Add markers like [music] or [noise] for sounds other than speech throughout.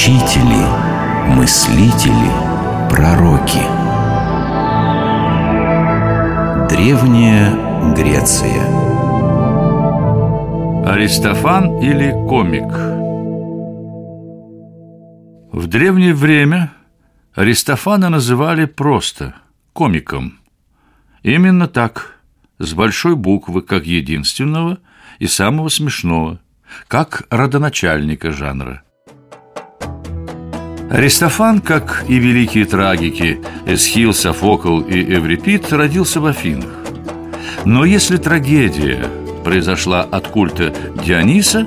учители, мыслители, пророки. Древняя Греция Аристофан или комик В древнее время Аристофана называли просто комиком. Именно так, с большой буквы, как единственного и самого смешного, как родоначальника жанра. Аристофан, как и великие трагики Эсхил, Софокл и Эврипид, родился в Афинах. Но если трагедия произошла от культа Диониса,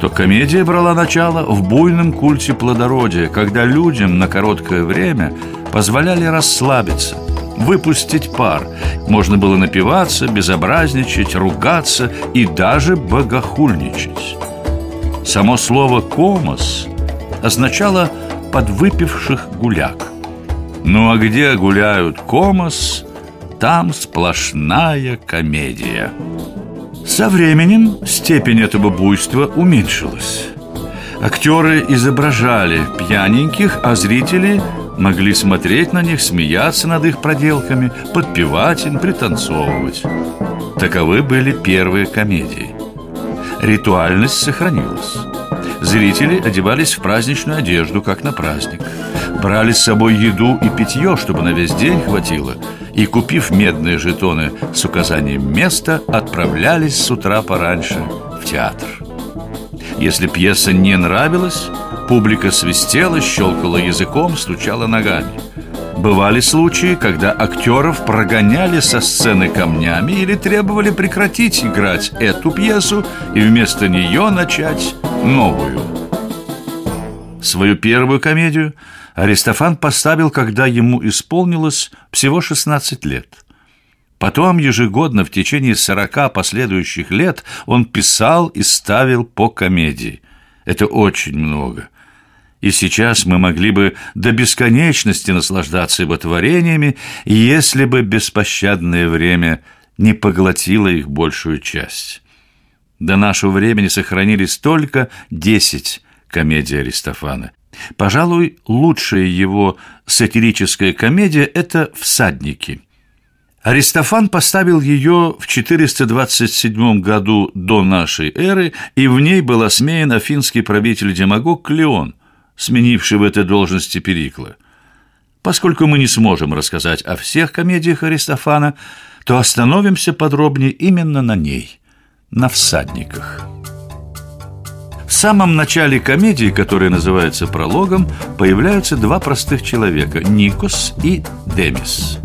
то комедия брала начало в буйном культе плодородия, когда людям на короткое время позволяли расслабиться, выпустить пар. Можно было напиваться, безобразничать, ругаться и даже богохульничать. Само слово «комос» означало подвыпивших гуляк. Ну а где гуляют комос, там сплошная комедия. Со временем степень этого буйства уменьшилась. Актеры изображали пьяненьких, а зрители могли смотреть на них, смеяться над их проделками, подпевать им, пританцовывать. Таковы были первые комедии. Ритуальность сохранилась. Зрители одевались в праздничную одежду, как на праздник. Брали с собой еду и питье, чтобы на весь день хватило. И, купив медные жетоны с указанием места, отправлялись с утра пораньше в театр. Если пьеса не нравилась, публика свистела, щелкала языком, стучала ногами. Бывали случаи, когда актеров прогоняли со сцены камнями или требовали прекратить играть эту пьесу и вместо нее начать новую. Свою первую комедию Аристофан поставил, когда ему исполнилось всего 16 лет. Потом ежегодно в течение 40 последующих лет он писал и ставил по комедии. Это очень много. И сейчас мы могли бы до бесконечности наслаждаться его творениями, если бы беспощадное время не поглотило их большую часть. До нашего времени сохранились только десять комедий Аристофана. Пожалуй, лучшая его сатирическая комедия – это «Всадники». Аристофан поставил ее в 427 году до нашей эры, и в ней был осмеян афинский правитель-демагог Клеон – сменивший в этой должности Перикла. Поскольку мы не сможем рассказать о всех комедиях Аристофана, то остановимся подробнее именно на ней, на всадниках. В самом начале комедии, которая называется прологом, появляются два простых человека – Никос и Демис.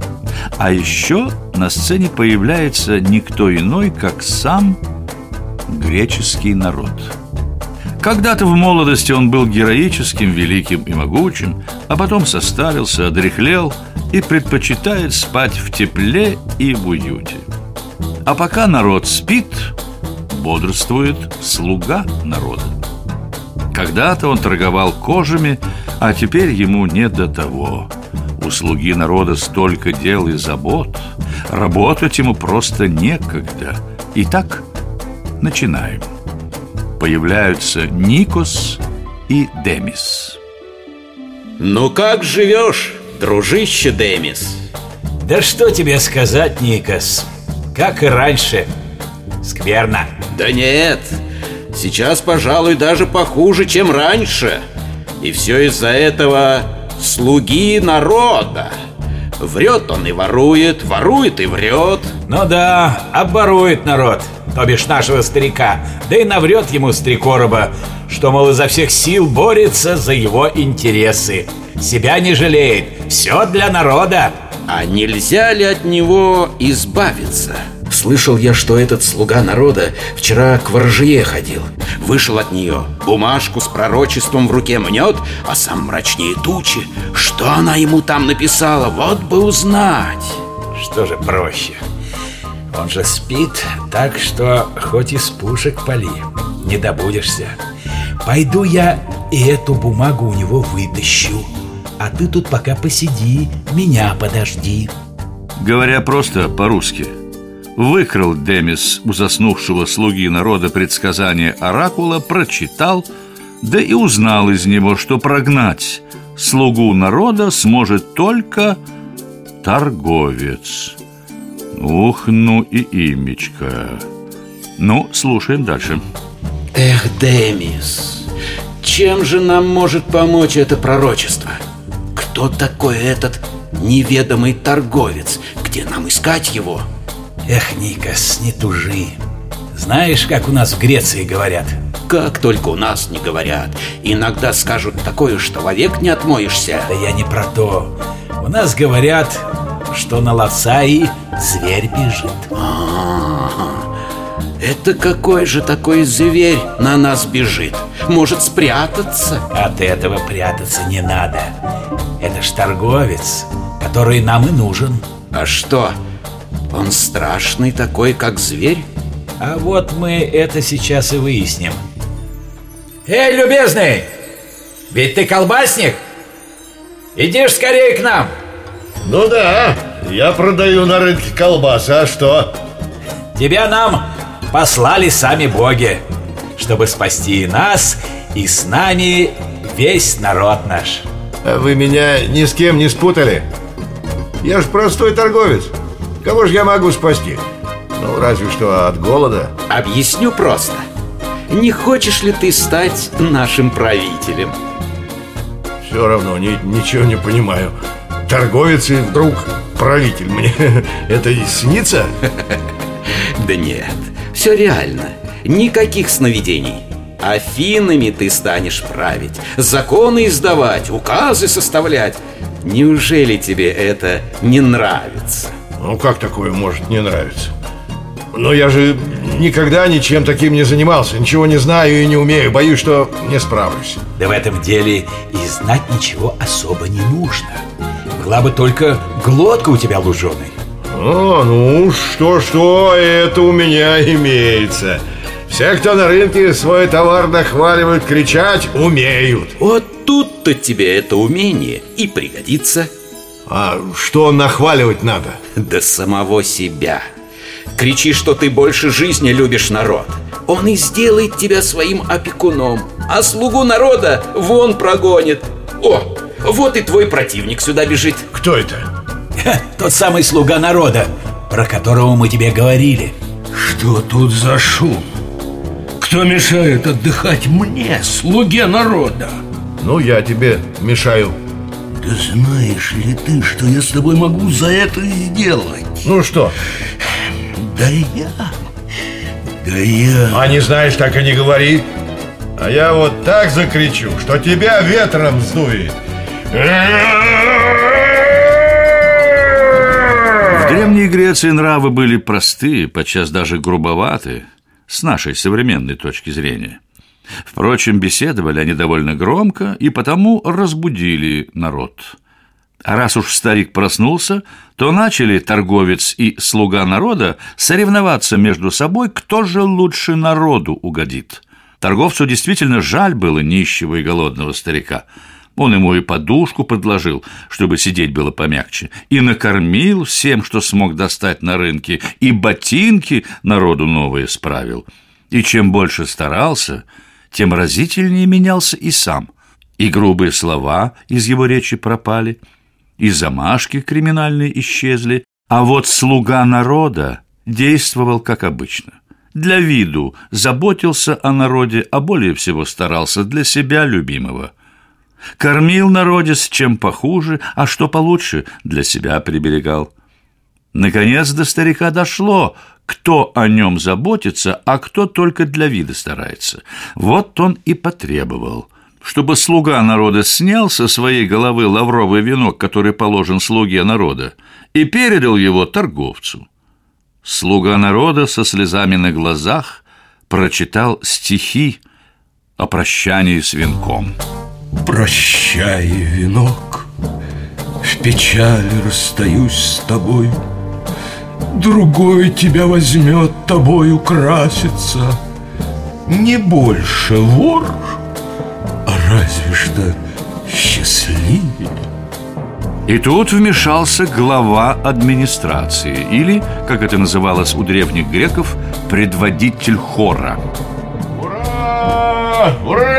А еще на сцене появляется никто иной, как сам греческий народ – когда-то в молодости он был героическим, великим и могучим, а потом состарился, одряхлел и предпочитает спать в тепле и в уюте. А пока народ спит, бодрствует слуга народа. Когда-то он торговал кожами, а теперь ему не до того. У слуги народа столько дел и забот, работать ему просто некогда. Итак, начинаем появляются Никос и Демис. Ну как живешь, дружище Демис? Да что тебе сказать, Никос? Как и раньше. Скверно. Да нет, сейчас, пожалуй, даже похуже, чем раньше. И все из-за этого слуги народа. Врет он и ворует, ворует и врет Ну да, обворует народ, то бишь нашего старика Да и наврет ему стрекороба, что, мол, изо всех сил борется за его интересы Себя не жалеет, все для народа А нельзя ли от него избавиться? Слышал я, что этот слуга народа вчера к ворожье ходил. Вышел от нее, бумажку с пророчеством в руке мнет, а сам мрачнее тучи. Что она ему там написала, вот бы узнать. Что же проще? Он же спит, так что хоть из пушек пали, не добудешься. Пойду я и эту бумагу у него вытащу. А ты тут пока посиди, меня подожди. Говоря просто по-русски – выкрал Демис у заснувшего слуги народа предсказание Оракула, прочитал, да и узнал из него, что прогнать слугу народа сможет только торговец. Ух, ну и имечко. Ну, слушаем дальше. Эх, Демис, чем же нам может помочь это пророчество? Кто такой этот неведомый торговец? Где нам искать его? Эх, Никас, не тужи. Знаешь, как у нас в Греции говорят? Как только у нас не говорят. Иногда скажут такое, что вовек не отмоешься. Да я не про то. У нас говорят, что на ловца и зверь бежит. А, это какой же такой зверь на нас бежит? Может спрятаться? От этого прятаться не надо. Это ж торговец, который нам и нужен. А что? Он страшный такой, как зверь? А вот мы это сейчас и выясним. Эй, любезный! Ведь ты колбасник? Идишь скорее к нам! Ну да, я продаю на рынке колбасы, а что? Тебя нам послали сами боги, чтобы спасти и нас, и с нами весь народ наш. А вы меня ни с кем не спутали? Я ж простой торговец. Кого же я могу спасти? Ну, разве что от голода. Объясню просто. Не хочешь ли ты стать нашим правителем? Все равно ни, ничего не понимаю. Торговец и вдруг правитель. Мне [laughs] это и снится? [laughs] Да нет, все реально. Никаких сновидений. Афинами ты станешь править, законы издавать, указы составлять. Неужели тебе это не нравится? Ну, как такое может не нравиться? Но я же никогда ничем таким не занимался. Ничего не знаю и не умею. Боюсь, что не справлюсь. Да в этом деле и знать ничего особо не нужно. Была бы только глотка у тебя луженой. О, ну, что-что, это у меня имеется. Все, кто на рынке свой товар нахваливают, кричать умеют. Вот тут-то тебе это умение и пригодится А что нахваливать надо? До самого себя Кричи, что ты больше жизни любишь народ Он и сделает тебя своим опекуном А слугу народа вон прогонит О, вот и твой противник сюда бежит Кто это? Тот самый слуга народа, про которого мы тебе говорили Что тут за шум? Кто мешает отдыхать мне, слуге народа? Ну, я тебе мешаю Да знаешь ли ты, что я с тобой могу за это сделать? Ну что? Да я... Да я... А не знаешь, так и не говори А я вот так закричу, что тебя ветром сдует В Древней Греции нравы были простые, подчас даже грубоваты, с нашей современной точки зрения. Впрочем, беседовали они довольно громко и потому разбудили народ. А раз уж старик проснулся, то начали торговец и слуга народа соревноваться между собой, кто же лучше народу угодит. Торговцу действительно жаль было нищего и голодного старика – он ему и подушку предложил, чтобы сидеть было помягче, и накормил всем, что смог достать на рынке, и ботинки народу новые справил. И чем больше старался, тем разительнее менялся и сам. И грубые слова из его речи пропали, и замашки криминальные исчезли, а вот слуга народа действовал как обычно. Для виду заботился о народе, а более всего старался для себя любимого – Кормил народец чем похуже, а что получше для себя приберегал. Наконец до старика дошло, кто о нем заботится, а кто только для вида старается. Вот он и потребовал, чтобы слуга народа снял со своей головы лавровый венок, который положен слуге народа, и передал его торговцу. Слуга народа со слезами на глазах прочитал стихи о прощании с венком. Прощай, венок, в печали расстаюсь с тобой. Другой тебя возьмет, тобой украсится. Не больше вор, а разве что счастливее. И тут вмешался глава администрации, или, как это называлось у древних греков, предводитель хора. Ура! Ура!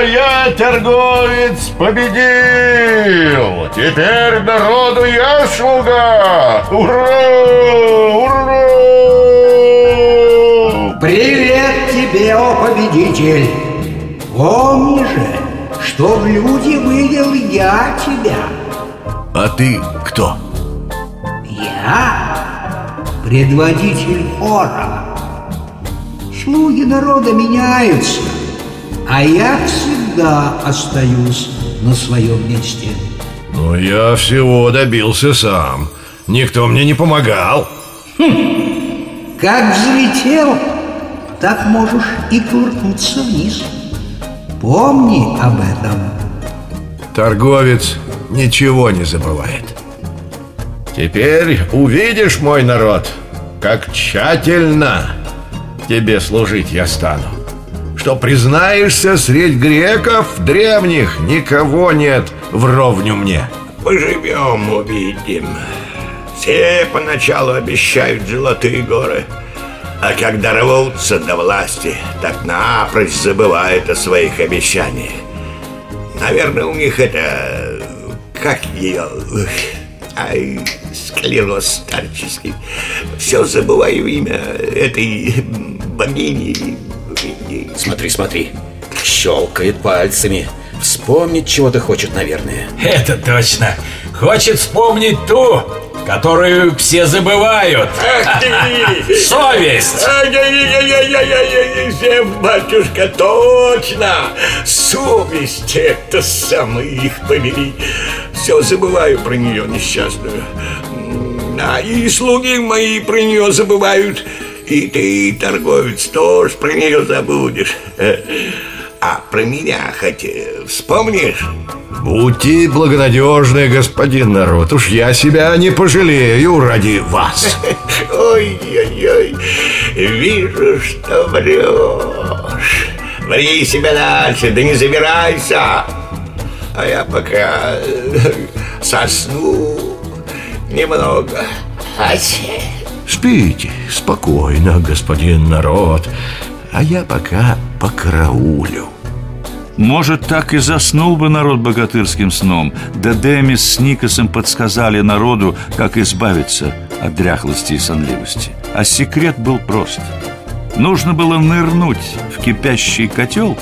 Я, торговец, победил! Теперь народу я слуга! Ура! Ура! Привет тебе, о победитель! Помни же, что в люди вывел я тебя. А ты кто? Я предводитель хора. Слуги народа меняются, а я всегда остаюсь на своем месте. Но я всего добился сам. Никто мне не помогал. Как взлетел, так можешь и кувыркнуться вниз. Помни об этом. Торговец ничего не забывает. Теперь увидишь, мой народ, как тщательно тебе служить я стану. Что признаешься, средь греков древних никого нет вровню мне. Поживем, увидим. Все поначалу обещают золотые горы, а когда рвутся до власти, так напрочь забывают о своих обещаниях. Наверное, у них это... Как ее... Ай, склероз старческий. Все забываю имя этой богини. Смотри, смотри, щелкает пальцами. Вспомнить чего-то хочет, наверное. Это точно. Хочет вспомнить ту, которую все забывают. [laughs] Совесть! Зев, батюшка, точно! Совесть, это самый их побери. Все забываю про нее несчастную. А и слуги мои про нее забывают. И ты, торговец, тоже про нее забудешь. [laughs] А про меня хоть э, вспомнишь? Будьте благонадежны, господин народ. Уж я себя не пожалею ради вас. [laughs] Ой-ой-ой, вижу, что врешь. Ври себя дальше, да не забирайся. А я пока э, [laughs] сосну немного. Ась. Спите спокойно, господин народ. А я пока покраулю. Может, так и заснул бы народ богатырским сном Да Демис с Никосом подсказали народу, как избавиться от дряхлости и сонливости А секрет был прост Нужно было нырнуть в кипящий котел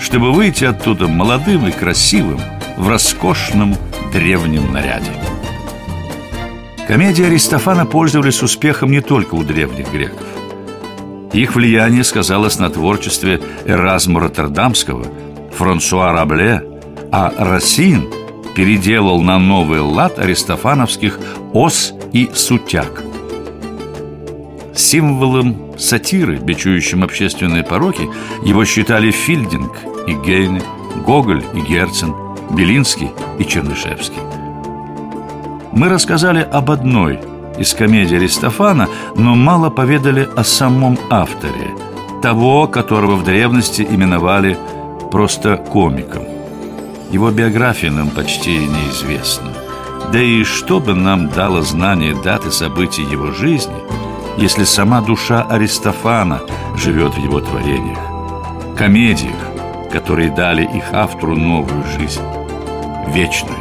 Чтобы выйти оттуда молодым и красивым В роскошном древнем наряде Комедии Аристофана пользовались успехом не только у древних греков их влияние сказалось на творчестве Эразма Роттердамского, Франсуа Рабле, а Рассин переделал на новый лад аристофановских ос и сутяг. Символом сатиры, бичующим общественные пороки, его считали Фильдинг и Гейне, Гоголь и Герцен, Белинский и Чернышевский. Мы рассказали об одной – из комедии Аристофана, но мало поведали о самом авторе, того, которого в древности именовали просто комиком. Его биография нам почти неизвестна. Да и что бы нам дало знание даты событий его жизни, если сама душа Аристофана живет в его творениях, комедиях, которые дали их автору новую жизнь, вечную.